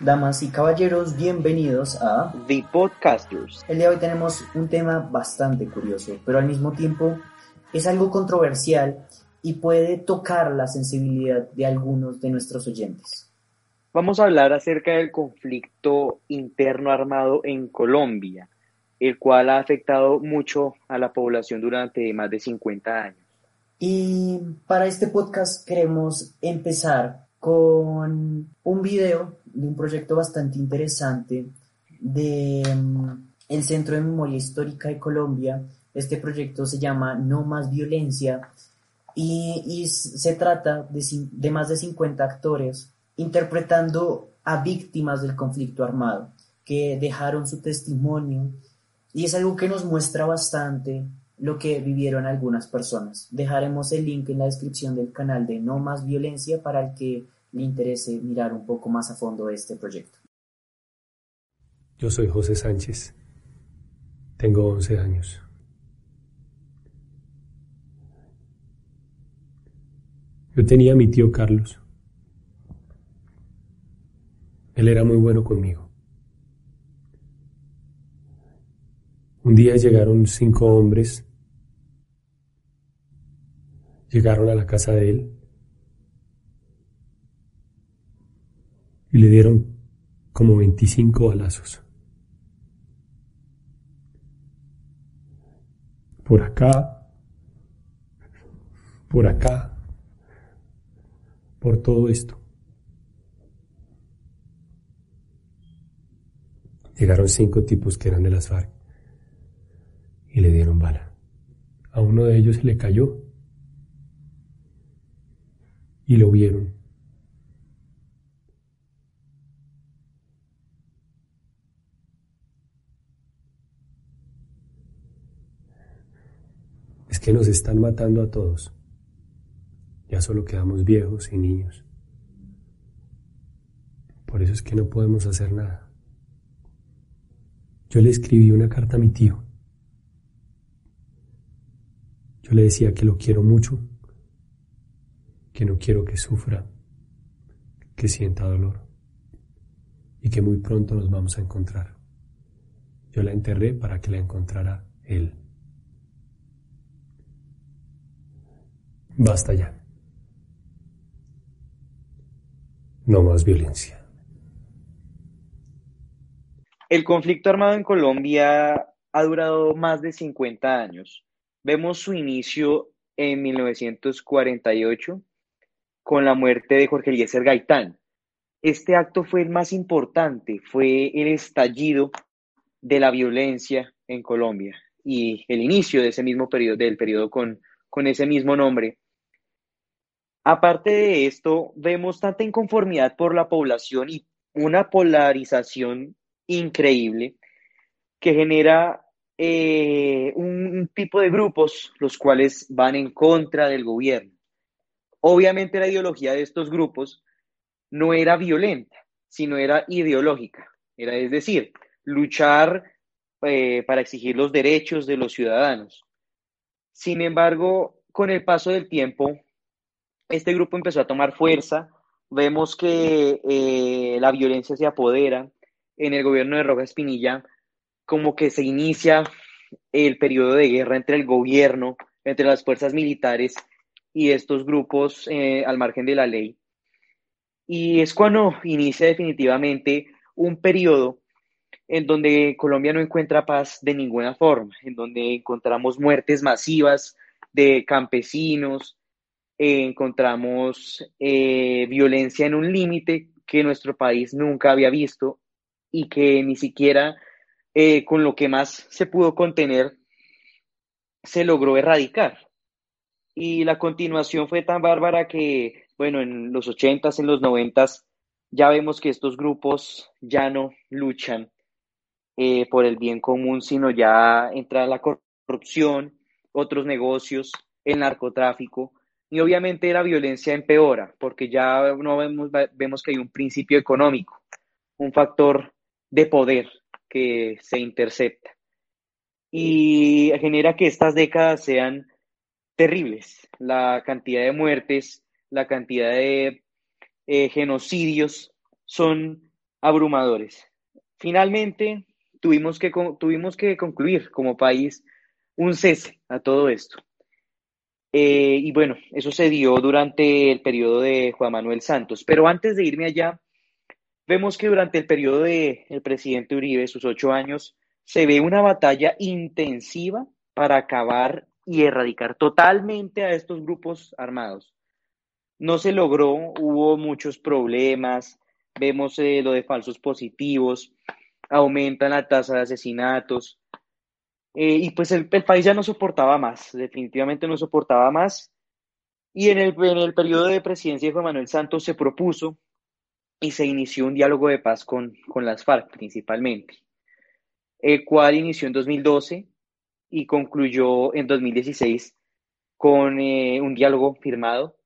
Damas y caballeros, bienvenidos a The Podcasters. El día de hoy tenemos un tema bastante curioso, pero al mismo tiempo es algo controversial y puede tocar la sensibilidad de algunos de nuestros oyentes. Vamos a hablar acerca del conflicto interno armado en Colombia, el cual ha afectado mucho a la población durante más de 50 años. Y para este podcast queremos empezar con un video de un proyecto bastante interesante de mm, el Centro de Memoria Histórica de Colombia. Este proyecto se llama No Más Violencia y, se trata de, de más de 50 actores interpretando a víctimas del conflicto armado que dejaron su testimonio y es algo que nos muestra bastante lo que vivieron algunas personas. Dejaremos el link en la descripción del canal de No Más Violencia para el que le interese mirar un poco más a fondo este proyecto. Yo soy José Sánchez. Tengo 11 años. Yo tenía a mi tío Carlos. Él era muy bueno conmigo. Un día llegaron cinco hombres llegaron a la casa de él y le dieron como 25 balazos. Por acá, por acá, por todo esto. Llegaron cinco tipos que eran de las FARC y le dieron bala. A uno de ellos le cayó y lo vieron. Es que nos están matando a todos. Ya solo quedamos viejos y niños. Por eso es que no podemos hacer nada. Yo le escribí una carta a mi tío. Yo le decía que lo quiero mucho que no quiero que sufra, que sienta dolor y que muy pronto nos vamos a encontrar. Yo la enterré para que la encontrara él. Basta ya. No más violencia. El conflicto armado en Colombia ha durado más de 50 años. Vemos su inicio en 1948 con la muerte de Jorge Eliezer Gaitán. Este acto fue el más importante, fue el estallido de la violencia en Colombia y el inicio de ese mismo periodo, del periodo con, con ese mismo nombre. Aparte de esto, vemos tanta inconformidad por la población y una polarización increíble que genera eh, un tipo de grupos los cuales van en contra del gobierno. Obviamente la ideología de estos grupos no era violenta, sino era ideológica. Era, es decir, luchar eh, para exigir los derechos de los ciudadanos. Sin embargo, con el paso del tiempo, este grupo empezó a tomar fuerza. Vemos que eh, la violencia se apodera en el gobierno de Rojas Espinilla, como que se inicia el periodo de guerra entre el gobierno, entre las fuerzas militares y estos grupos eh, al margen de la ley. Y es cuando inicia definitivamente un periodo en donde Colombia no encuentra paz de ninguna forma, en donde encontramos muertes masivas de campesinos, eh, encontramos eh, violencia en un límite que nuestro país nunca había visto y que ni siquiera con lo que más se pudo contener se logró erradicar. Y la continuación fue tan bárbara que, bueno, en los ochentas, en los noventas, ya vemos que estos grupos ya no luchan eh, por el bien común, sino ya entra la corrupción, otros negocios, el narcotráfico, y obviamente la violencia empeora, porque ya no vemos, vemos que hay un principio económico, un factor de poder que se intercepta. Y genera que estas décadas sean terribles. La cantidad de muertes, la cantidad de eh, genocidios son abrumadores. Finalmente, tuvimos que, tuvimos que concluir como país un cese a todo esto. Eh, y bueno, eso se dio durante el periodo de Juan Manuel Santos. Pero antes de irme allá, vemos que durante el periodo del el presidente Uribe, sus ocho años, se ve una batalla intensiva para acabar y erradicar totalmente a estos grupos armados. No se logró, hubo muchos problemas, vemos eh, lo de falsos positivos, aumentan la tasa de asesinatos, eh, y pues el, país ya no soportaba más, definitivamente no soportaba más. Y en el, en el periodo de presidencia de Juan Manuel Santos se propuso y se inició un diálogo de paz con, con las FARC principalmente, el cual inició en 2012 y concluyó en 2016 con eh, un diálogo firmado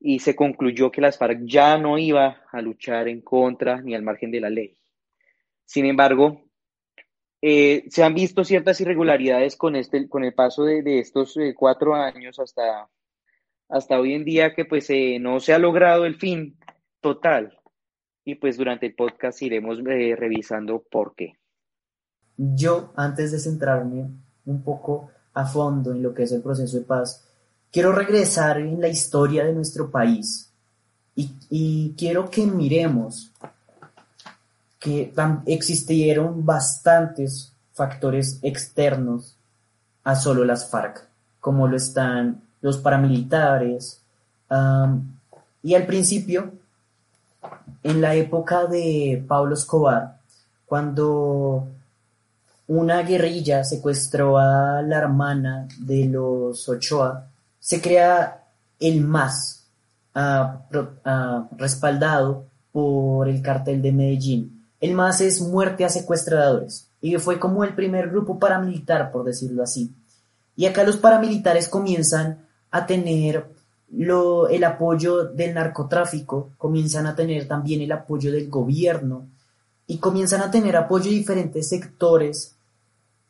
y se concluyó que las FARC ya no iba a luchar en contra ni al margen de la ley. Sin embargo, eh, se han visto ciertas irregularidades con, este, con el paso de, estos eh, cuatro años hasta, hasta hoy en día que pues no se ha logrado el fin total. Y pues durante el podcast iremos revisando por qué. Yo, antes de centrarme un poco a fondo en lo que es el proceso de paz, quiero regresar en la historia de nuestro país y, quiero que miremos que existieron bastantes factores externos a solo las FARC, como lo están los paramilitares. y al principio, en la época de Pablo Escobar, cuando una guerrilla secuestró a la hermana de los Ochoa, se crea el MAS, respaldado por el cartel de Medellín. El MAS es muerte a secuestradores y fue como el primer grupo paramilitar, por decirlo así. Y acá los paramilitares comienzan a tener el apoyo del narcotráfico, comienzan a tener también el apoyo del gobierno y comienzan a tener apoyo de diferentes sectores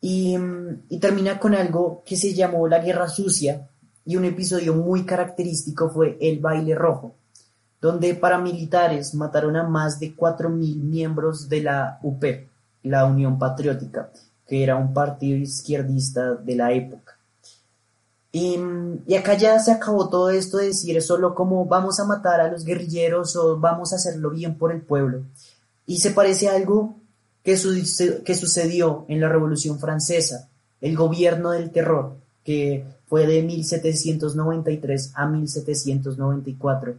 y, termina con algo que se llamó la Guerra Sucia y un episodio muy característico fue el baile rojo, donde paramilitares mataron a más de 4.000 miembros de la UP, la Unión Patriótica, que era un partido izquierdista de la época. Y, y, acá ya se acabó todo esto de decir solo como vamos a matar a los guerrilleros o vamos a hacerlo bien por el pueblo. Y se parece a algo que, sucedió en la Revolución Francesa, el gobierno del terror, que fue de 1793 a 1794,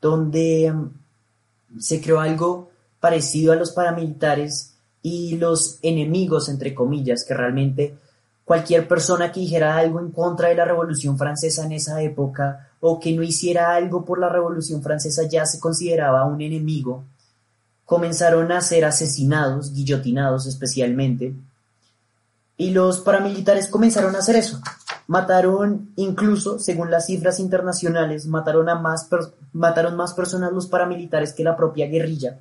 donde mm, se creó algo parecido a los paramilitares y los enemigos, entre comillas, que realmente cualquier persona que dijera algo en contra de la Revolución Francesa en esa época o que no hiciera algo por la Revolución Francesa ya se consideraba un enemigo comenzaron a ser asesinados, guillotinados especialmente, y los paramilitares comenzaron a hacer eso. Mataron, incluso, según las cifras internacionales, mataron, a más, personas los paramilitares que la propia guerrilla.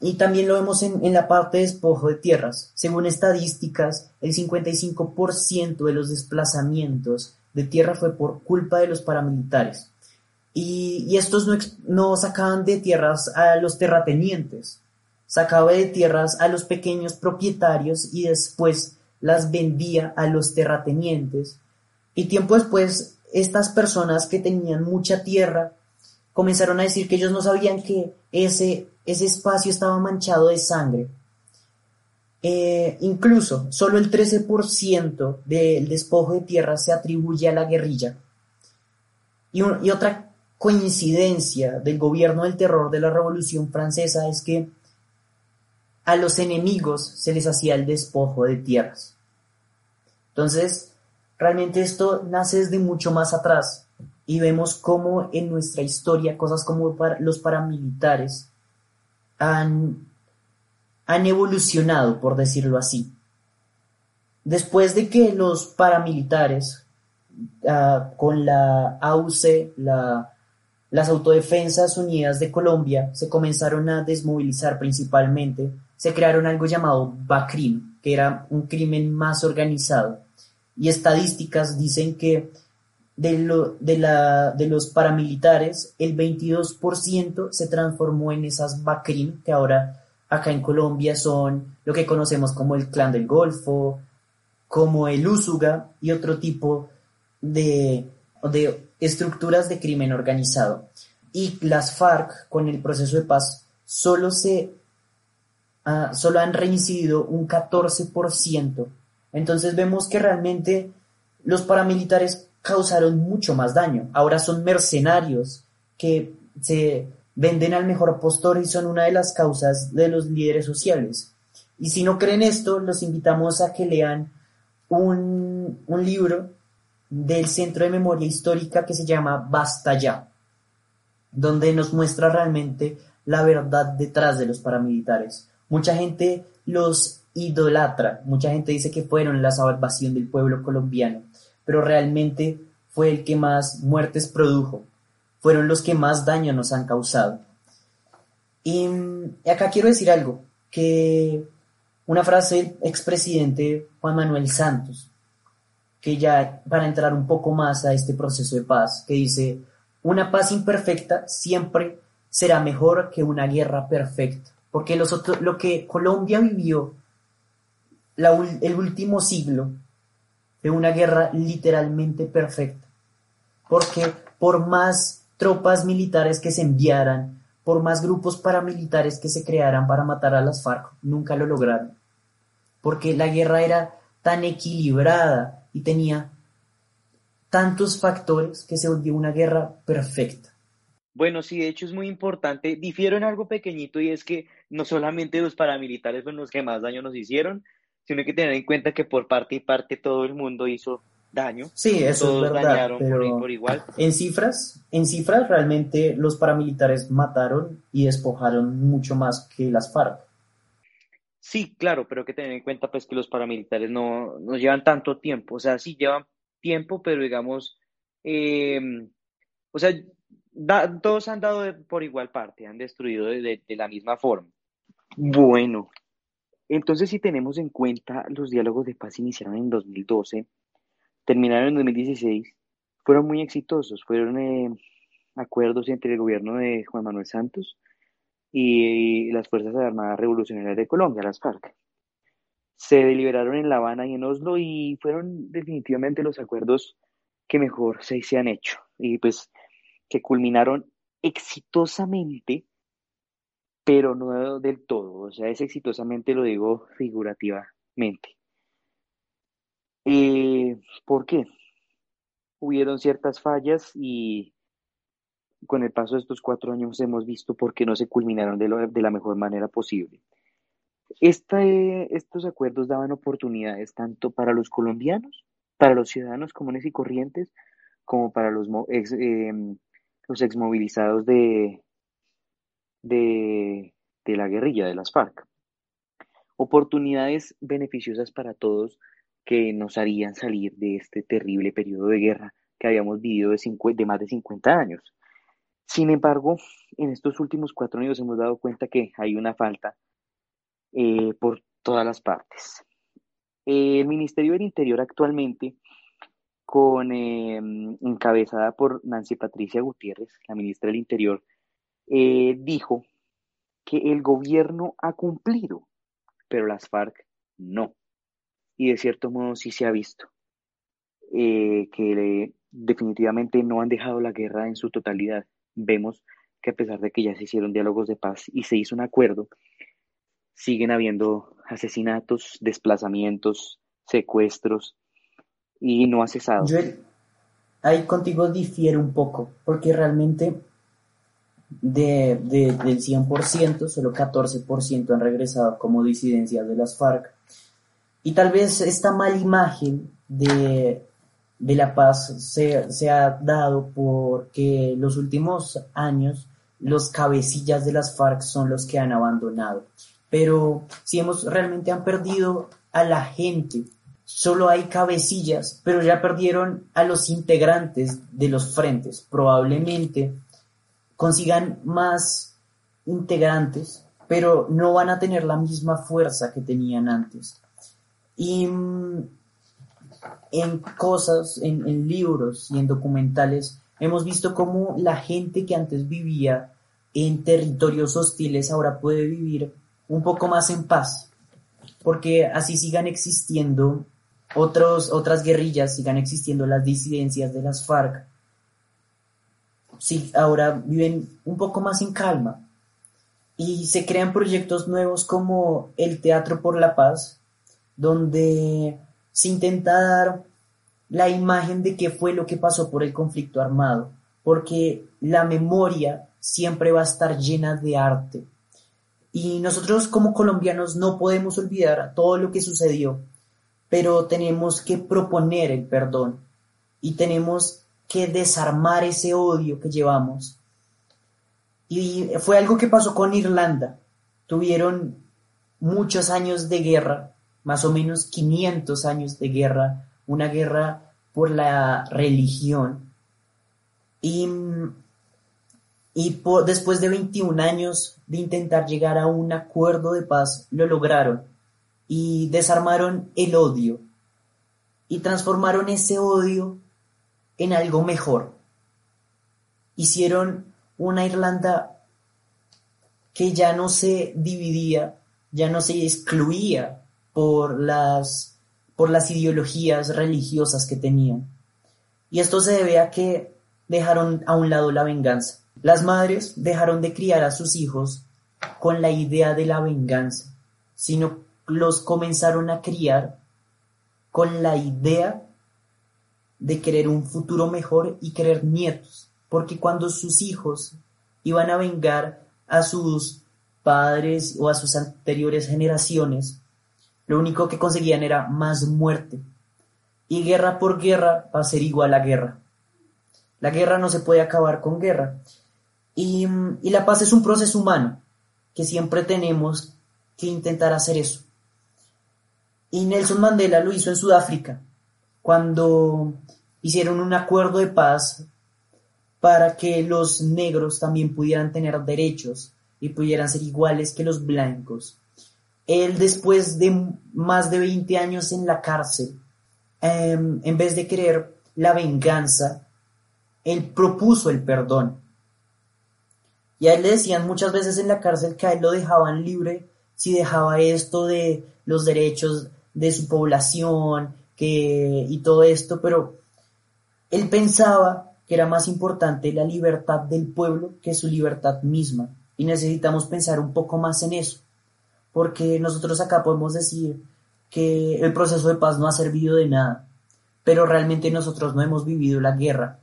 Y también lo vemos en, en la parte de despojo de tierras. Según estadísticas, el 55% de los desplazamientos de tierra fue por culpa de los paramilitares. Y, estos no, no, sacaban de tierras a los terratenientes, sacaba de tierras a los pequeños propietarios y después las vendía a los terratenientes. Y tiempo después, estas personas que tenían mucha tierra comenzaron a decir que ellos no sabían que ese, ese espacio estaba manchado de sangre. Eh, incluso solo el 13% del despojo de tierra se atribuye a la guerrilla. Y, y otra coincidencia del gobierno del terror de la Revolución Francesa es que a los enemigos se les hacía el despojo de tierras. Entonces, realmente esto nace desde mucho más atrás y vemos cómo en nuestra historia cosas como los paramilitares han, han evolucionado, por decirlo así. Después de que los paramilitares, ah, con la AUC, la las Autodefensas Unidas de Colombia se comenzaron a desmovilizar principalmente, se crearon algo llamado BACRIM, que era un crimen más organizado. Y estadísticas dicen que de, lo, de, la, de los paramilitares, el 22% se transformó en esas BACRIM, que ahora acá en Colombia son lo que conocemos como el Clan del Golfo, como el Úsuga y otro tipo de, de estructuras de crimen organizado. Y las FARC, con el proceso de paz, solo, se, uh, solo han reincidido un 14%. Entonces vemos que realmente los paramilitares causaron mucho más daño. Ahora son mercenarios que se venden al mejor postor y son una de las causas de los líderes sociales. Y si no creen esto, los invitamos a que lean un, un libro del Centro de Memoria Histórica que se llama Basta Ya, donde nos muestra realmente la verdad detrás de los paramilitares. Mucha gente los idolatra, mucha gente dice que fueron la salvación del pueblo colombiano, pero realmente fue el que más muertes produjo, fueron los que más daño nos han causado. Y acá quiero decir algo, que una frase del expresidente Juan Manuel Santos, que ya para entrar un poco más a este proceso de paz, que dice, una paz imperfecta siempre será mejor que una guerra perfecta, porque lo que Colombia vivió el último siglo de una guerra literalmente perfecta, porque por más tropas militares que se enviaran, por más grupos paramilitares que se crearan para matar a las FARC, nunca lo lograron, porque la guerra era tan equilibrada y tenía tantos factores que se volvió una guerra perfecta. Bueno, sí, de hecho es muy importante. Difiero en algo pequeñito y es que no solamente los paramilitares fueron los que más daño nos hicieron, sino hay que tener en cuenta que por parte y parte todo el mundo hizo daño. Sí, eso es verdad. pero por, igual. En cifras, en cifras realmente los paramilitares mataron y despojaron mucho más que las FARC. Sí, claro, pero hay que tener en cuenta pues que los paramilitares no, no llevan tanto tiempo, o sea, sí llevan tiempo, pero digamos, em, o sea, todos han dado por igual parte, han destruido de la misma forma. Bueno, entonces, si tenemos en cuenta los diálogos de paz iniciaron en 2012, terminaron en 2016, fueron muy exitosos, fueron eh, acuerdos entre el gobierno de Juan Manuel Santos y las Fuerzas Armadas Revolucionarias de Colombia, las FARC. Se deliberaron en La Habana y en Oslo y fueron definitivamente los acuerdos que mejor se, se han hecho y pues que culminaron exitosamente pero no del todo, o sea, es exitosamente lo digo figurativamente. Eh, ¿Por qué? Hubieron ciertas fallas y con el paso de estos cuatro años hemos visto por qué no se culminaron de, la mejor manera posible. estos acuerdos daban oportunidades tanto para los colombianos, para los ciudadanos comunes y corrientes, como para los, em, los exmovilizados de, de, la guerrilla de las FARC. Oportunidades beneficiosas para todos que nos harían salir de este terrible periodo de guerra que habíamos vivido de, de más de 50 años. Sin embargo, en estos últimos cuatro años hemos dado cuenta que hay una falta eh, por todas las partes. el Ministerio del Interior actualmente, con eh, encabezada por Nancy Patricia Gutiérrez, la ministra del Interior, eh, dijo que el gobierno ha cumplido, pero las FARC no. Y de cierto modo sí se ha visto eh, que definitivamente no han dejado la guerra en su totalidad. Vemos que a pesar de que ya se hicieron diálogos de paz y se hizo un acuerdo, siguen habiendo asesinatos, desplazamientos, secuestros y no ha cesado. Yo ahí contigo difiere un poco, porque realmente de, del 100%, solo 14% han regresado como disidencias de las FARC. Y tal vez esta mala imagen de, de la paz se, se, ha dado porque los últimos años los cabecillas de las FARC son los que han abandonado. Pero si hemos realmente han perdido a la gente, solo hay cabecillas, pero ya perdieron a los integrantes de los frentes. Probablemente consigan más integrantes, pero no van a tener la misma fuerza que tenían antes. Y mm, en cosas, en, en libros y en documentales, hemos visto cómo la gente que antes vivía en territorios hostiles ahora puede vivir un poco más en paz, porque así sigan existiendo otros, otras guerrillas, sigan existiendo las disidencias de las FARC, sí, ahora viven un poco más en calma y se crean proyectos nuevos como el Teatro por la Paz, donde se intenta dar la imagen de qué fue lo que pasó por el conflicto armado, porque la memoria siempre va a estar llena de arte. Y nosotros como colombianos no podemos olvidar todo lo que sucedió, pero tenemos que proponer el perdón y tenemos que desarmar ese odio que llevamos. Y fue algo que pasó con Irlanda. Tuvieron muchos años de guerra, más o menos 500 años de guerra, una guerra por la religión. Y, y después de 21 años de intentar llegar a un acuerdo de paz, lo lograron y desarmaron el odio y transformaron ese odio en algo mejor. Hicieron una Irlanda que ya no se dividía, ya no se excluía por las, por las ideologías religiosas que tenían. Y esto se debe a que dejaron a un lado la venganza. Las madres dejaron de criar a sus hijos con la idea de la venganza, sino los comenzaron a criar con la idea de querer un futuro mejor y querer nietos, porque cuando sus hijos iban a vengar a sus padres o a sus anteriores generaciones, lo único que conseguían era más muerte. Y guerra por guerra va a ser igual a guerra. La guerra no se puede acabar con guerra. Y, y la paz es un proceso humano, que siempre tenemos que intentar hacer eso. Y Nelson Mandela lo hizo en Sudáfrica, cuando hicieron un acuerdo de paz para que los negros también pudieran tener derechos y pudieran ser iguales que los blancos. Él después de más de 20 años en la cárcel, em, en vez de querer la venganza, él propuso el perdón. Y a él le decían muchas veces en la cárcel que a él lo dejaban libre si dejaba esto de los derechos de su población que, y todo esto, pero él pensaba que era más importante la libertad del pueblo que su libertad misma. Y necesitamos pensar un poco más en eso, porque nosotros acá podemos decir que el proceso de paz no ha servido de nada, pero realmente nosotros no hemos vivido la guerra.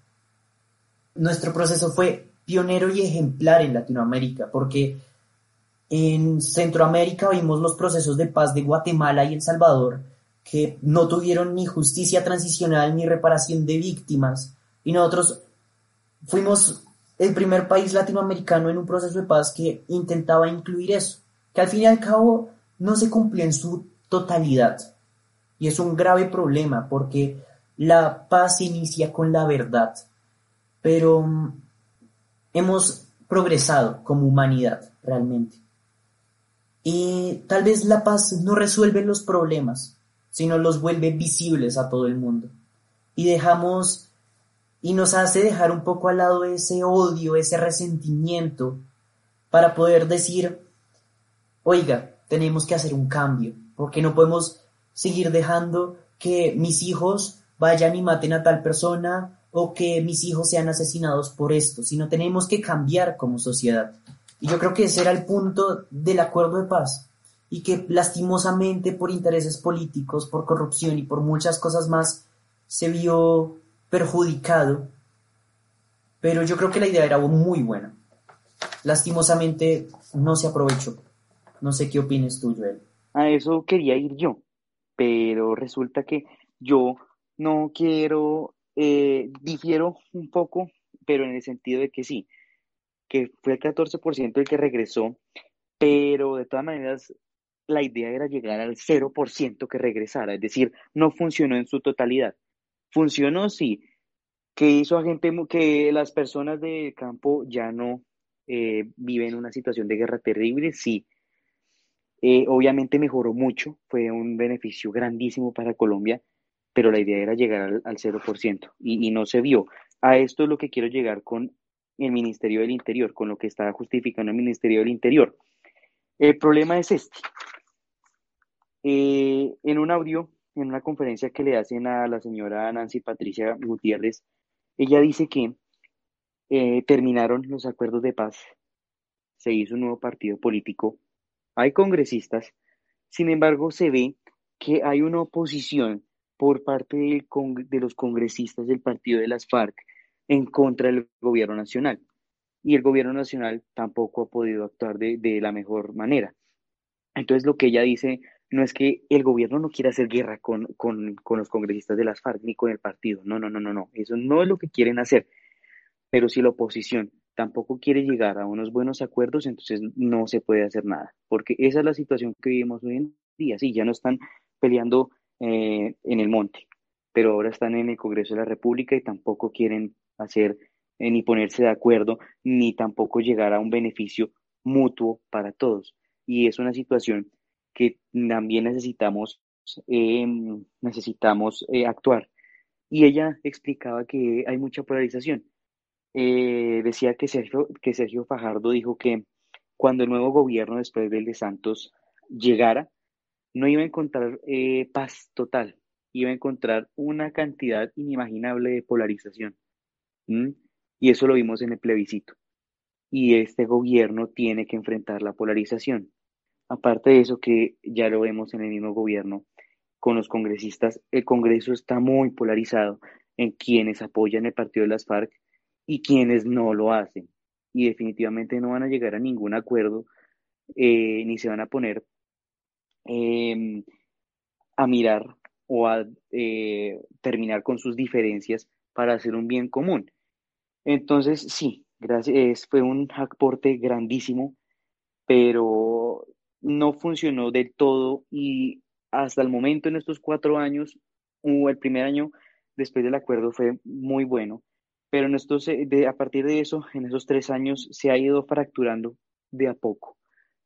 Nuestro proceso fue pionero y ejemplar en Latinoamérica, porque en Centroamérica vimos los procesos de paz de Guatemala y El Salvador, que no tuvieron ni justicia transicional ni reparación de víctimas. Y nosotros fuimos el primer país latinoamericano en un proceso de paz que intentaba incluir eso, que al fin y al cabo no se cumplió en su totalidad. Y es un grave problema porque la paz inicia con la verdad. Pero mm, hemos progresado como humanidad realmente. Y tal vez la paz no resuelve los problemas, sino los vuelve visibles a todo el mundo. Y dejamos, y nos hace dejar un poco al lado ese odio, ese resentimiento, para poder decir, oiga, tenemos que hacer un cambio, porque no podemos seguir dejando que mis hijos vayan y maten a tal persona o que mis hijos sean asesinados por esto, sino tenemos que cambiar como sociedad. Y yo creo que ese era el punto del acuerdo de paz y que lastimosamente por intereses políticos, por corrupción y por muchas cosas más se vio perjudicado. Pero yo creo que la idea era muy buena. Lastimosamente no se aprovechó. No sé qué opinas tú, Joel. A eso quería ir yo, pero resulta que yo no quiero, eh, difiero un poco, pero en el sentido de que sí, que fue el 14% el que regresó, pero de todas maneras la idea era llegar al 0% que regresara, es decir, no funcionó en su totalidad. Funcionó, sí, que hizo a gente que las personas del campo ya no eh, viven una situación de guerra terrible, sí. Eh, obviamente mejoró mucho, fue un beneficio grandísimo para Colombia, pero la idea era llegar al, al 0% y, y no se vio. A esto es lo que quiero llegar con el Ministerio del Interior, con lo que está justificando el Ministerio del Interior. El problema es este. Eh, en un audio, en una conferencia que le hacen a la señora Nancy Patricia Gutiérrez, ella dice que eh, terminaron los acuerdos de paz, se hizo un nuevo partido político, hay congresistas, sin embargo se ve que hay una oposición por parte de los congresistas del partido de las FARC en contra del gobierno nacional. Y el gobierno nacional tampoco ha podido actuar de, de la mejor manera. Entonces lo que ella dice no es que el gobierno no quiera hacer guerra con, con, con, los congresistas de las FARC ni con el partido. No, no, no, no, no. Eso no es lo que quieren hacer. Pero si la oposición tampoco quiere llegar a unos buenos acuerdos, entonces no se puede hacer nada. Porque esa es la situación que vivimos hoy en día. Sí, ya no están peleando eh, en el monte, pero ahora están en el Congreso de la República y tampoco quieren hacer eh, ni ponerse de acuerdo, ni tampoco llegar a un beneficio mutuo para todos. Y es una situación que también necesitamos, eh, necesitamos eh, actuar. Y ella explicaba que hay mucha polarización. Decía que Sergio, que Sergio Fajardo dijo que cuando el nuevo gobierno después del de Santos llegara, no iba a encontrar paz total, iba a encontrar una cantidad inimaginable de polarización. Y eso lo vimos en el plebiscito. Y este gobierno tiene que enfrentar la polarización. Aparte de eso, que ya lo vemos en el mismo gobierno, con los congresistas, el Congreso está muy polarizado en quienes apoyan el partido de las FARC y quienes no lo hacen. Y definitivamente no van a llegar a ningún acuerdo, eh, ni se van a poner em, a mirar o a eh, terminar con sus diferencias para hacer un bien común. Entonces, sí, fue un aporte grandísimo, pero no funcionó del todo y hasta el momento en estos cuatro años, el primer año después del acuerdo fue muy bueno, pero en estos, eh, de, a partir de eso, en esos tres años se ha ido fracturando de a poco,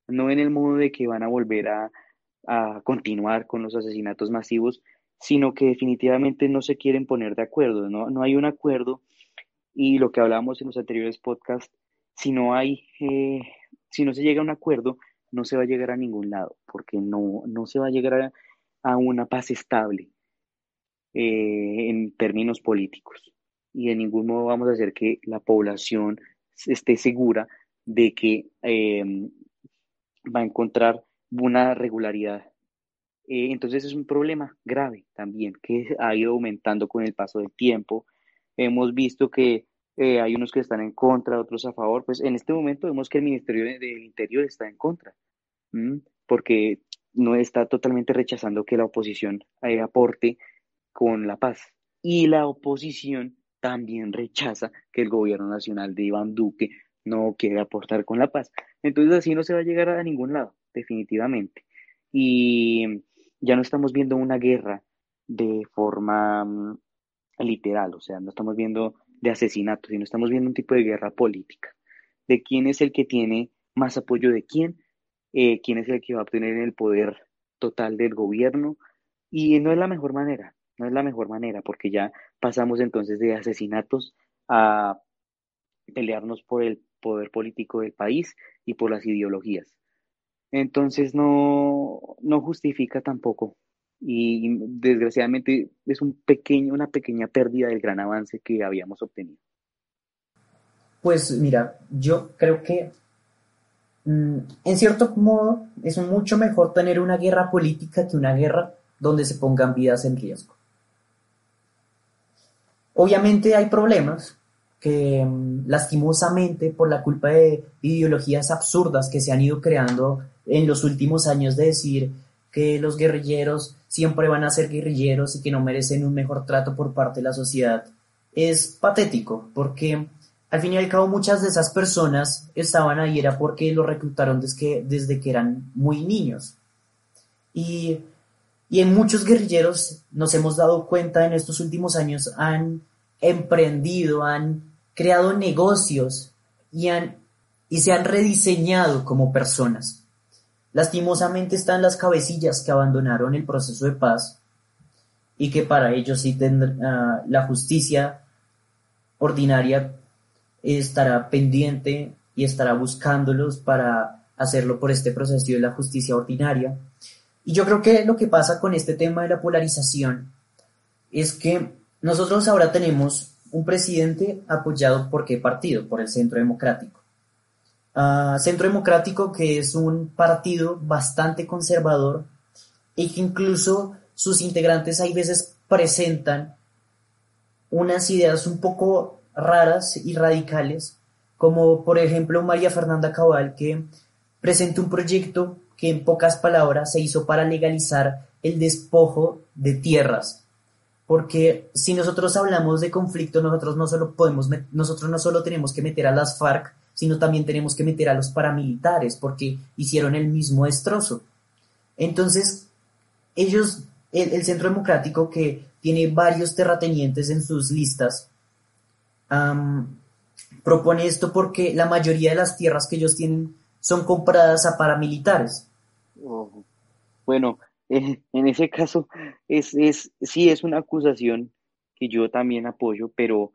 no en el modo de que van a volver a, a continuar con los asesinatos masivos, sino que definitivamente no se quieren poner de acuerdo, no, no hay un acuerdo y lo que hablábamos en los anteriores podcasts, si no hay, eh, si no se llega a un acuerdo, no se va a llegar a ningún lado, porque no, no se va a llegar a, una paz estable eh, en términos políticos. Y de ningún modo vamos a hacer que la población esté segura de que em, va a encontrar una regularidad. Eh, entonces es un problema grave también que ha ido aumentando con el paso del tiempo. Hemos visto que eh, hay unos que están en contra, otros a favor. Pues en este momento vemos que el Ministerio del Interior está en contra, porque no está totalmente rechazando que la oposición eh, aporte con la paz. Y la oposición también rechaza que el gobierno nacional de Iván Duque no quiere aportar con la paz. Entonces así no se va a llegar a ningún lado, definitivamente. Y ya no estamos viendo una guerra de forma mm, literal, o sea, no estamos viendo de asesinatos, sino estamos viendo un tipo de guerra política, de quién es el que tiene más apoyo de quién, eh, quién es el que va a obtener el poder total del gobierno, y no es la mejor manera, no es la mejor manera, porque ya pasamos entonces de asesinatos a pelearnos por el poder político del país y por las ideologías. Entonces no, no justifica tampoco y desgraciadamente es un pequeño, una pequeña pérdida del gran avance que habíamos obtenido. Pues mira, yo creo que mm, en cierto modo es mucho mejor tener una guerra política que una guerra donde se pongan vidas en riesgo. Obviamente hay problemas que mm, lastimosamente por la culpa de ideologías absurdas que se han ido creando en los últimos años de decir que los guerrilleros siempre van a ser guerrilleros y que no merecen un mejor trato por parte de la sociedad, es patético, porque al fin y al cabo muchas de esas personas estaban ahí era porque los reclutaron desde que, desde que eran muy niños. Y, y en muchos guerrilleros nos hemos dado cuenta en estos últimos años han emprendido, han creado negocios y, han, y se han rediseñado como personas. Lastimosamente están las cabecillas que abandonaron el proceso de paz y que para ellos sí tendrá, ah, la justicia ordinaria estará pendiente y estará buscándolos para hacerlo por este proceso de la justicia ordinaria. Y yo creo que lo que pasa con este tema de la polarización es que nosotros ahora tenemos un presidente apoyado por qué partido? Por el Centro Democrático. Ah, Centro Democrático que es un partido bastante conservador y que incluso sus integrantes hay veces presentan unas ideas un poco raras y radicales, como por ejemplo María Fernanda Cabal, que presentó un proyecto que en pocas palabras se hizo para legalizar el despojo de tierras. Porque si nosotros hablamos de conflicto, nosotros no solo podemos, nosotros no solo tenemos que meter a las FARC, sino también tenemos que meter a los paramilitares, porque hicieron el mismo destrozo. Entonces, ellos, el, Centro Democrático, que tiene varios terratenientes en sus listas, propone esto porque la mayoría de las tierras que ellos tienen son compradas a paramilitares. bueno, en ese caso es, es, sí es una acusación que yo también apoyo, pero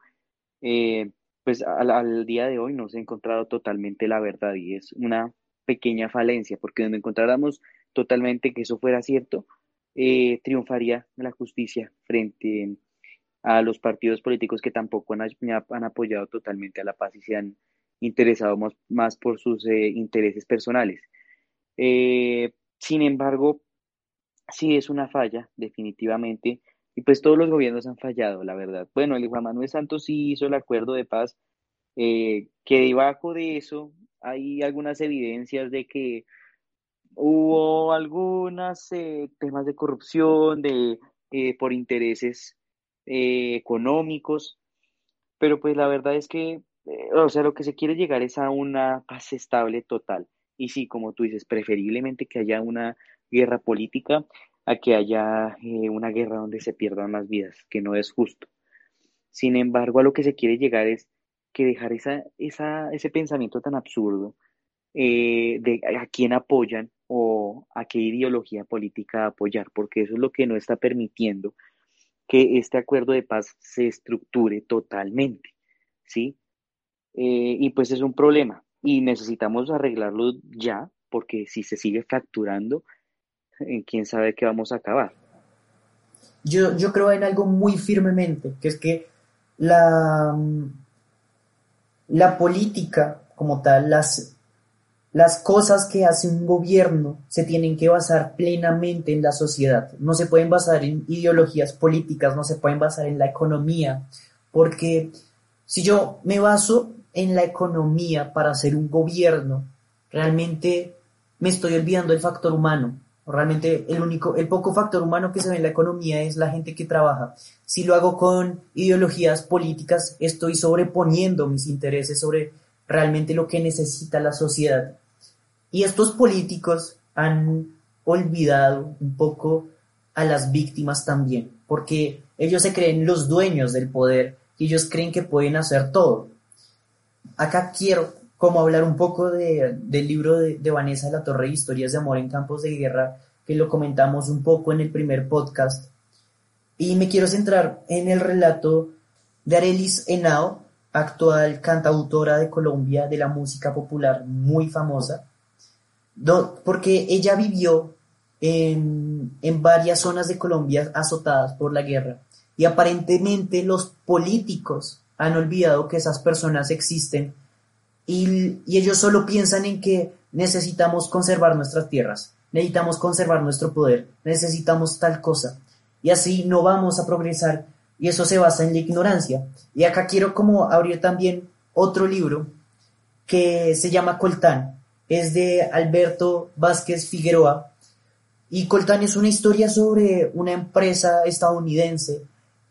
eh, pues al, día de hoy no se ha encontrado totalmente la verdad y es una pequeña falencia, porque donde encontráramos totalmente que eso fuera cierto, eh, triunfaría la justicia frente a los partidos políticos que tampoco han, han, apoyado totalmente a la paz y se han interesado más, por sus eh, intereses personales. Eh, sin embargo, sí es una falla, definitivamente, y pues todos los gobiernos han fallado, la verdad. Bueno, el Juan Manuel Santos sí hizo el acuerdo de paz, eh, que debajo de eso hay algunas evidencias de que hubo algunos temas de corrupción, de por intereses económicos, pero pues la verdad es que, eh, o sea, lo que se quiere llegar es a una paz estable total. Y sí, como tú dices, preferiblemente que haya una guerra política a que haya eh, una guerra donde se pierdan las vidas, que no es justo. Sin embargo, a lo que se quiere llegar es que dejar esa, esa, ese pensamiento tan absurdo de a quién apoyan o a qué ideología política apoyar, porque eso es lo que no está permitiendo que este acuerdo de paz se estructure totalmente, ¿sí? Eh, y pues es un problema y necesitamos arreglarlo ya, porque si se sigue fracturando, en quién sabe qué vamos a acabar. Yo, yo creo en algo muy firmemente, que es que la, la política como tal, las, las cosas que hace un gobierno se tienen que basar plenamente en la sociedad. No se pueden basar en ideologías políticas, no se pueden basar en la economía, porque si yo me baso en la economía para hacer un gobierno, realmente me estoy olvidando del factor humano. Realmente el único, el poco factor humano que se ve en la economía es la gente que trabaja. Si lo hago con ideologías políticas, estoy sobreponiendo mis intereses sobre realmente lo que necesita la sociedad. Y estos políticos han olvidado un poco a las víctimas también, porque ellos se creen los dueños del poder y ellos creen que pueden hacer todo. Acá quiero como hablar un poco de, del libro de, de, Vanessa de la Torre, Historias de Amor en Campos de Guerra, que lo comentamos un poco en el primer podcast. Y me quiero centrar en el relato de Arelis Henao, actual cantautora de Colombia de la música popular muy famosa, porque ella vivió en, en varias zonas de Colombia azotadas por la guerra y aparentemente los políticos han olvidado que esas personas existen y, ellos solo piensan en que necesitamos conservar nuestras tierras, necesitamos conservar nuestro poder, necesitamos tal cosa. Y así no vamos a progresar y eso se basa en la ignorancia. Y acá quiero como abrir también otro libro que se llama Coltán, es de Alberto Vázquez Figueroa, y Coltán es una historia sobre una empresa estadounidense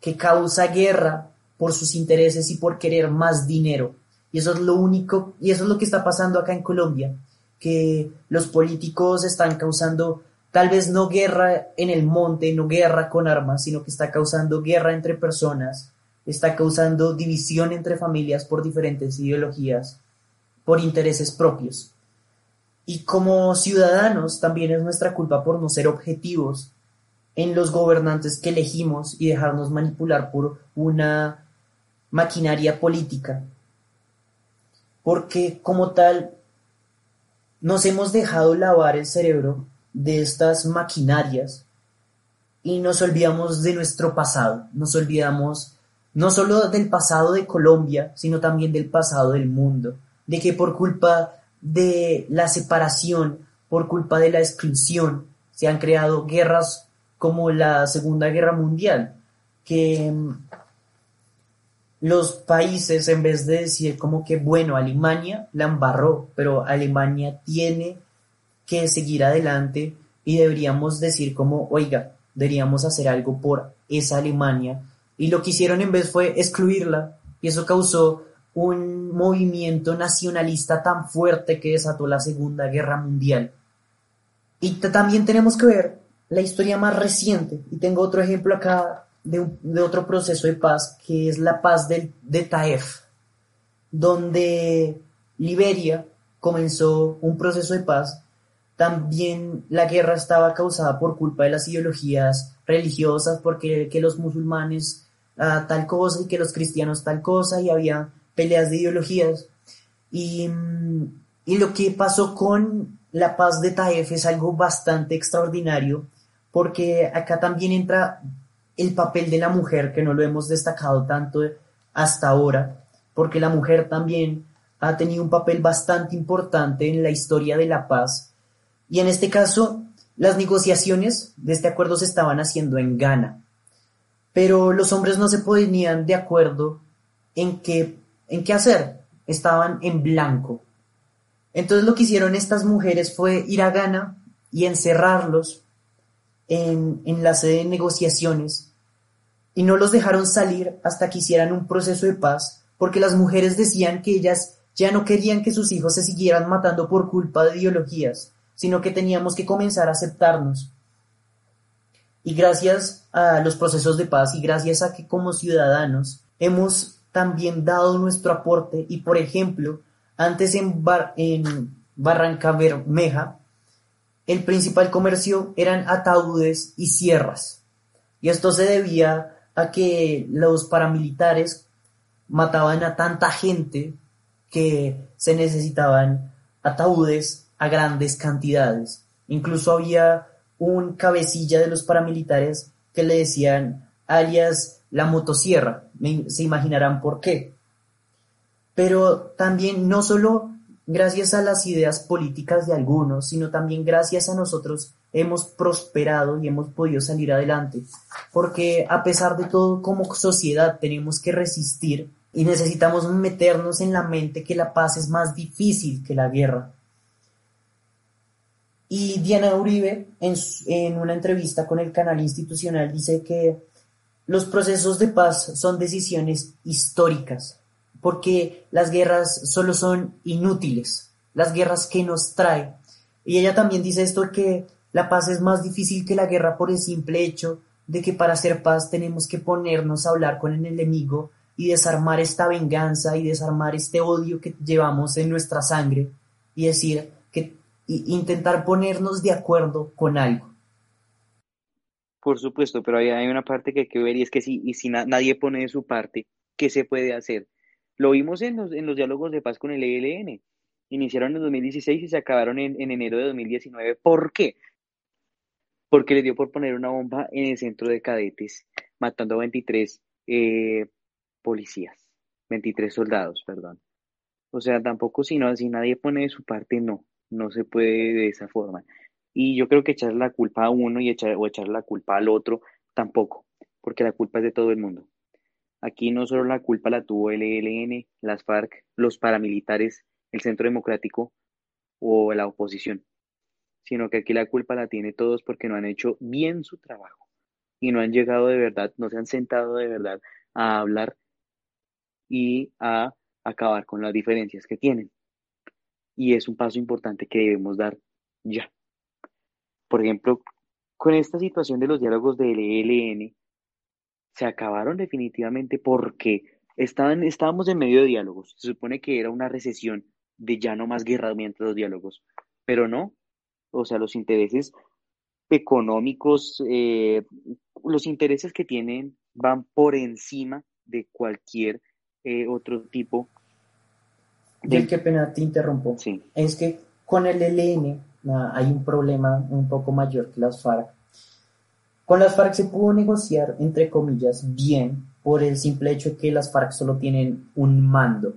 que causa guerra por sus intereses y por querer más dinero. Y eso es lo único, y eso es lo que está pasando acá en Colombia, que los políticos están causando tal vez no guerra en el monte, no guerra con armas, sino que está causando guerra entre personas, está causando división entre familias por diferentes ideologías, por intereses propios. Y como ciudadanos también es nuestra culpa por no ser objetivos en los gobernantes que elegimos y dejarnos manipular por una maquinaria política. Porque como tal, nos hemos dejado lavar el cerebro de estas maquinarias y nos olvidamos de nuestro pasado, nos olvidamos no solo del pasado de Colombia, sino también del pasado del mundo, de que por culpa de la separación, por culpa de la exclusión, se han creado guerras como la Segunda Guerra Mundial, que los países, en vez de decir como que, bueno, Alemania la embarró, pero Alemania tiene que seguir adelante y deberíamos decir como, oiga, deberíamos hacer algo por esa Alemania. Y lo que hicieron en vez fue excluirla y eso causó un movimiento nacionalista tan fuerte que desató la Segunda Guerra Mundial. Y también tenemos que ver la historia más reciente, y tengo otro ejemplo acá de, otro proceso de paz, que es la paz del, de Taef, donde Liberia comenzó un proceso de paz. También la guerra estaba causada por culpa de las ideologías religiosas, porque que los musulmanes ah, tal cosa y que los cristianos tal cosa, y había peleas de ideologías. Y, y lo que pasó con la paz de Taef es algo bastante extraordinario porque acá también entra el papel de la mujer, que no lo hemos destacado tanto hasta ahora, porque la mujer también ha tenido un papel bastante importante en la historia de la paz. Y en este caso, las negociaciones de este acuerdo se estaban haciendo en Ghana, pero los hombres no se ponían de acuerdo en qué, en qué hacer, estaban en blanco. Entonces lo que hicieron estas mujeres fue ir a Ghana y encerrarlos en, en la sede de negociaciones y no los dejaron salir hasta que hicieran un proceso de paz porque las mujeres decían que ellas ya no querían que sus hijos se siguieran matando por culpa de ideologías, sino que teníamos que comenzar a aceptarnos. Y gracias a los procesos de paz y gracias a que como ciudadanos hemos también dado nuestro aporte y por ejemplo, antes en, en Barranca Bermeja el principal comercio eran ataúdes y sierras. Y esto se debía a que los paramilitares mataban a tanta gente que se necesitaban ataúdes a grandes cantidades. Incluso había un cabecilla de los paramilitares que le decían alias la motosierra. Se imaginarán por qué. Pero también no solo gracias a las ideas políticas de algunos, sino también gracias a nosotros hemos prosperado y hemos podido salir adelante. Porque a pesar de todo, como sociedad tenemos que resistir y necesitamos meternos en la mente que la paz es más difícil que la guerra. Y Diana Uribe, en, en una entrevista con el canal institucional, dice que los procesos de paz son decisiones históricas, porque las guerras solo son inútiles, las guerras que nos trae. Y ella también dice esto que la paz es más difícil que la guerra por el simple hecho de que para hacer paz tenemos que ponernos a hablar con el enemigo y desarmar esta venganza y desarmar este odio que llevamos en nuestra sangre y decir que intentar ponernos de acuerdo con algo. Por supuesto, pero hay, hay una parte que hay que ver y es que si, y si nadie pone de su parte, ¿qué se puede hacer? Lo vimos en los, en los diálogos de paz con el ELN. Iniciaron en 2016 y se acabaron en, enero de 2019. ¿Por qué? Porque le dio por poner una bomba en el centro de cadetes, matando a 23 eh, policías, 23 soldados, perdón. O sea, tampoco si, no, si nadie pone de su parte, no, no se puede de esa forma. Y yo creo que echar la culpa a uno y echar, o echar la culpa al otro, tampoco, porque la culpa es de todo el mundo. Aquí no solo la culpa la tuvo el ELN, las FARC, los paramilitares, el Centro Democrático o la oposición, sino que aquí la culpa la tiene todos porque no han hecho bien su trabajo y no han llegado de verdad, no se han sentado de verdad a hablar y a acabar con las diferencias que tienen. Y es un paso importante que debemos dar ya. Por ejemplo, con esta situación de los diálogos del ELN, se acabaron definitivamente porque estaban, estábamos en medio de diálogos. Se supone que era una recesión de ya no más guerra mientras los diálogos, pero no. O sea, los intereses económicos, eh, los intereses que tienen van por encima de cualquier eh, otro tipo de... qué pena te interrumpo. Sí. Es que con el ELN hay un problema un poco mayor que las FARC. Con las FARC se pudo negociar, entre comillas, bien por el simple hecho de que las FARC solo tienen un mando.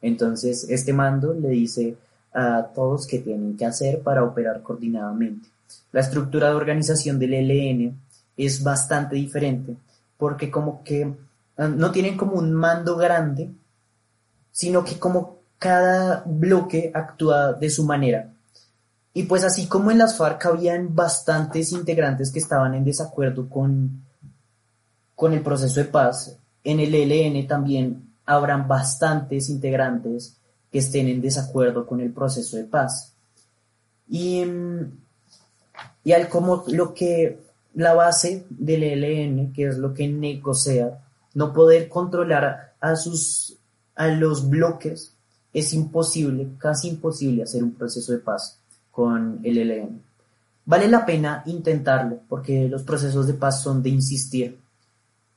Entonces, este mando le dice a todos qué tienen que hacer para operar coordinadamente. La estructura de organización del ELN es bastante diferente porque como que ah, no tienen como un mando grande, sino que como cada bloque actúa de su manera. Y pues así como en las FARC habían bastantes integrantes que estaban en desacuerdo con, con el proceso de paz, en el ELN también habrán bastantes integrantes que estén en desacuerdo con el proceso de paz. Y, y al como lo que la base del ELN, que es lo que negocia, no poder controlar a, sus, a los bloques, es imposible, casi imposible hacer un proceso de paz con el ELN. Vale la pena intentarlo, porque los procesos de paz son de insistir,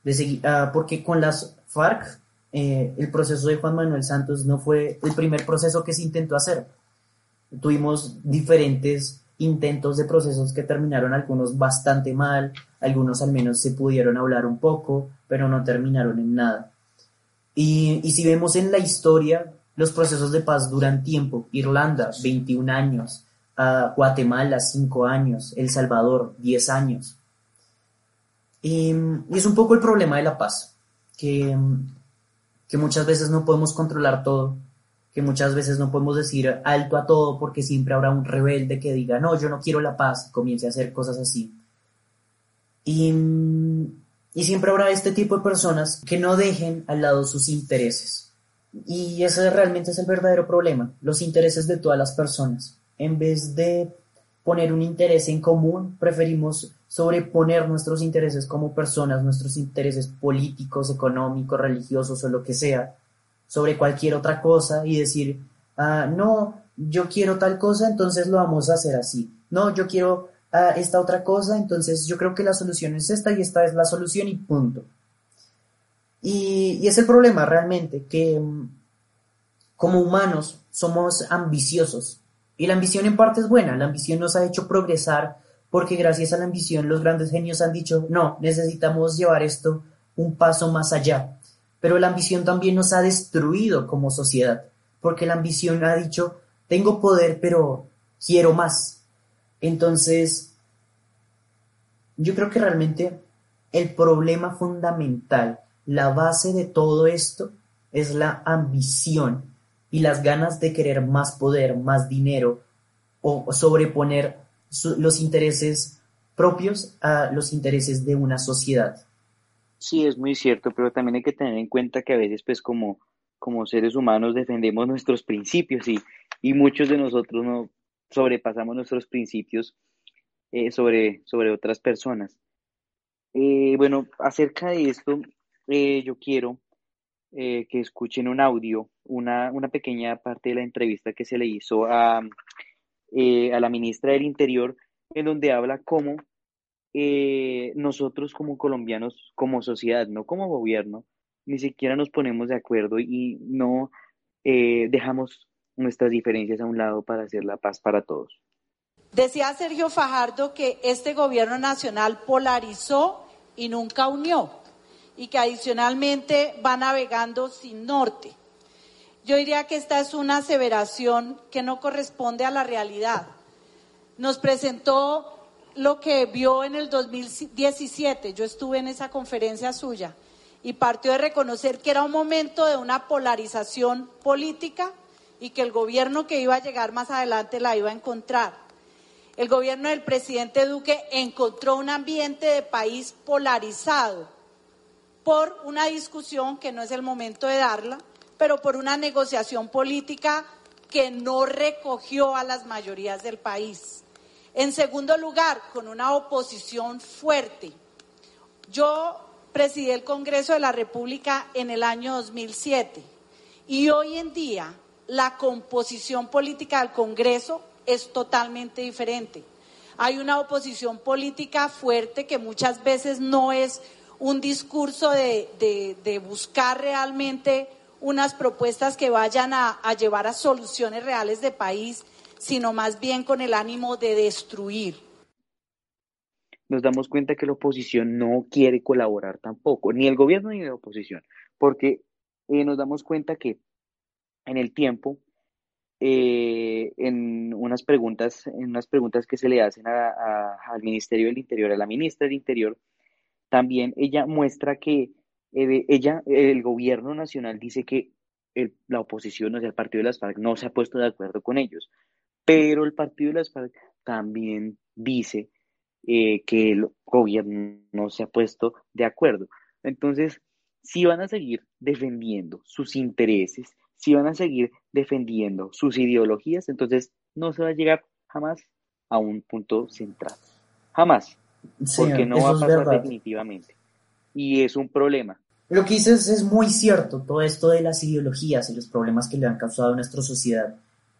de seguir, ah, porque con las FARC eh, el proceso de Juan Manuel Santos no fue el primer proceso que se intentó hacer. Tuvimos diferentes intentos de procesos que terminaron algunos bastante mal, algunos al menos se pudieron hablar un poco, pero no terminaron en nada. Y, si vemos en la historia, los procesos de paz duran tiempo. Irlanda, 21 años. Guatemala, 5 años. El Salvador, 10 años. Y, es un poco el problema de la paz, que que muchas veces no podemos controlar todo, que muchas veces no podemos decir alto a todo porque siempre habrá un rebelde que diga, no, yo no quiero la paz y comience a hacer cosas así. Y, y siempre habrá este tipo de personas que no dejen al lado sus intereses. Y ese realmente es el verdadero problema, los intereses de todas las personas. En vez de poner un interés en común, preferimos sobreponer nuestros intereses como personas, nuestros intereses políticos, económicos, religiosos o lo que sea, sobre cualquier otra cosa y decir, ah, no, yo quiero tal cosa, entonces lo vamos a hacer así. No, yo quiero ah, esta otra cosa, entonces yo creo que la solución es esta y esta es la solución y punto. Y, y es el problema realmente, que mm, como humanos somos ambiciosos y la ambición en parte es buena, la ambición nos ha hecho progresar porque gracias a la ambición los grandes genios han dicho, no, necesitamos llevar esto un paso más allá. Pero la ambición también nos ha destruido como sociedad, porque la ambición ha dicho, tengo poder, pero quiero más. Entonces, yo creo que realmente el problema fundamental, la base de todo esto, es la ambición y las ganas de querer más poder, más dinero o sobreponer los intereses propios a los intereses de una sociedad. Sí, es muy cierto, pero también hay que tener en cuenta que a veces, pues, como, como seres humanos defendemos nuestros principios y, y muchos de nosotros no sobrepasamos nuestros principios eh, sobre, sobre otras personas. Eh, bueno, acerca de esto, eh, yo quiero que escuchen un audio, una, una pequeña parte de la entrevista que se le hizo a, eh, a la ministra del Interior, en donde habla cómo eh, nosotros como colombianos, como sociedad, no como gobierno, ni siquiera nos ponemos de acuerdo y no eh, dejamos nuestras diferencias a un lado para hacer la paz para todos. Decía Sergio Fajardo que este gobierno nacional polarizó y nunca unió y que adicionalmente va navegando sin norte. Yo diría que esta es una aseveración que no corresponde a la realidad. Nos presentó lo que vio en el 2017, yo estuve en esa conferencia suya, y partió de reconocer que era un momento de una polarización política y que el gobierno que iba a llegar más adelante la iba a encontrar. El gobierno del presidente Duque encontró un ambiente de país polarizado por una discusión que no es el momento de darla, pero por una negociación política que no recogió a las mayorías del país. En segundo lugar, con una oposición fuerte. Yo presidí el Congreso de la República en el año 2007 y hoy en día la composición política del Congreso es totalmente diferente. Hay una oposición política fuerte que muchas veces no es un discurso de, buscar realmente unas propuestas que vayan a, llevar a soluciones reales de país, sino más bien con el ánimo de destruir. Nos damos cuenta que la oposición no quiere colaborar tampoco, ni el gobierno ni la oposición, porque eh, nos damos cuenta que en el tiempo, eh, en unas preguntas, en unas preguntas que se le hacen al Ministerio del Interior, a la ministra del Interior, también ella muestra que eh, ella, el gobierno nacional dice que la oposición, o sea, el partido de las FARC no se ha puesto de acuerdo con ellos, pero el partido de las FARC también dice eh, que el gobierno no se ha puesto de acuerdo. Entonces, si van a seguir defendiendo sus intereses, si van a seguir defendiendo sus ideologías, entonces no se va a llegar jamás a un punto central. Jamás porque no va a pasar definitivamente. Y es un problema. Lo que dices es muy cierto, todo esto de las ideologías y los problemas que le han causado a nuestra sociedad.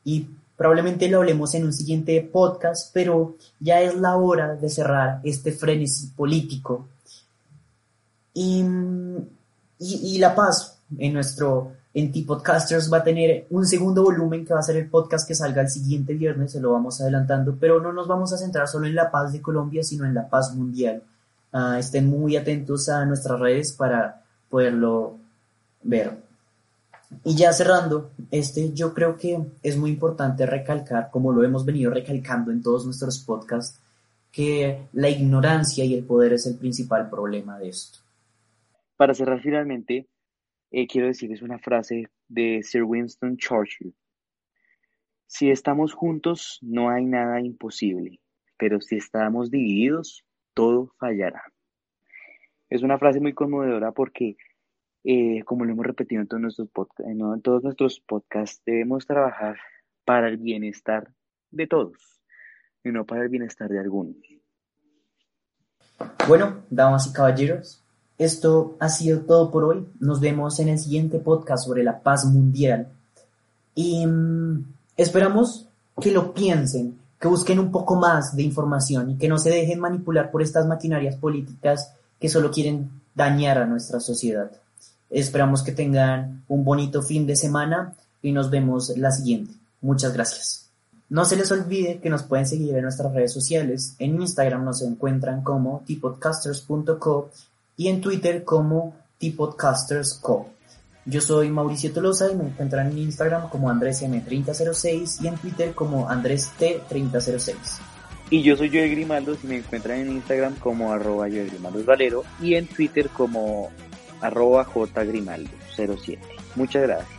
Y probablemente lo hablemos en un siguiente podcast, pero ya es la hora de cerrar este frenesí político. Y, y, la paz en nuestro en T-Podcasters va a tener un segundo volumen que va a ser el podcast que salga el siguiente viernes, se lo vamos adelantando, pero no nos vamos a centrar solo en la paz de Colombia, sino en la paz mundial. Ah, estén muy atentos a nuestras redes para poderlo ver. Y ya cerrando, este, yo creo que es muy importante recalcar, como lo hemos venido recalcando en todos nuestros podcasts, que la ignorancia y el poder es el principal problema de esto. Para cerrar finalmente, eh, quiero decirles una frase de Sir Winston Churchill. Si estamos juntos, no hay nada imposible, pero si estamos divididos, todo fallará. Es una frase muy conmovedora porque, eh, como lo hemos repetido en todos, nuestros en todos nuestros podcasts, debemos trabajar para el bienestar de todos y no para el bienestar de algunos. Bueno, damas y caballeros, esto ha sido todo por hoy. Nos vemos en el siguiente podcast sobre la paz mundial. Y mm, esperamos que lo piensen, que busquen un poco más de información y que no se dejen manipular por estas maquinarias políticas que solo quieren dañar a nuestra sociedad. Esperamos que tengan un bonito fin de semana y nos vemos la siguiente. Muchas gracias. No se les olvide que nos pueden seguir en nuestras redes sociales. En Instagram nos encuentran como tipodcasters.co y en Twitter como TPodcastersCo. Yo soy Mauricio Tolosa y me encuentran en Instagram como AndrésM3006 y en Twitter como AndrésT3006. Y yo soy Joe Grimaldo y me encuentran en Instagram como arroba Joe Grimaldo Valero y en Twitter como arroba jgrimaldo07. Muchas gracias.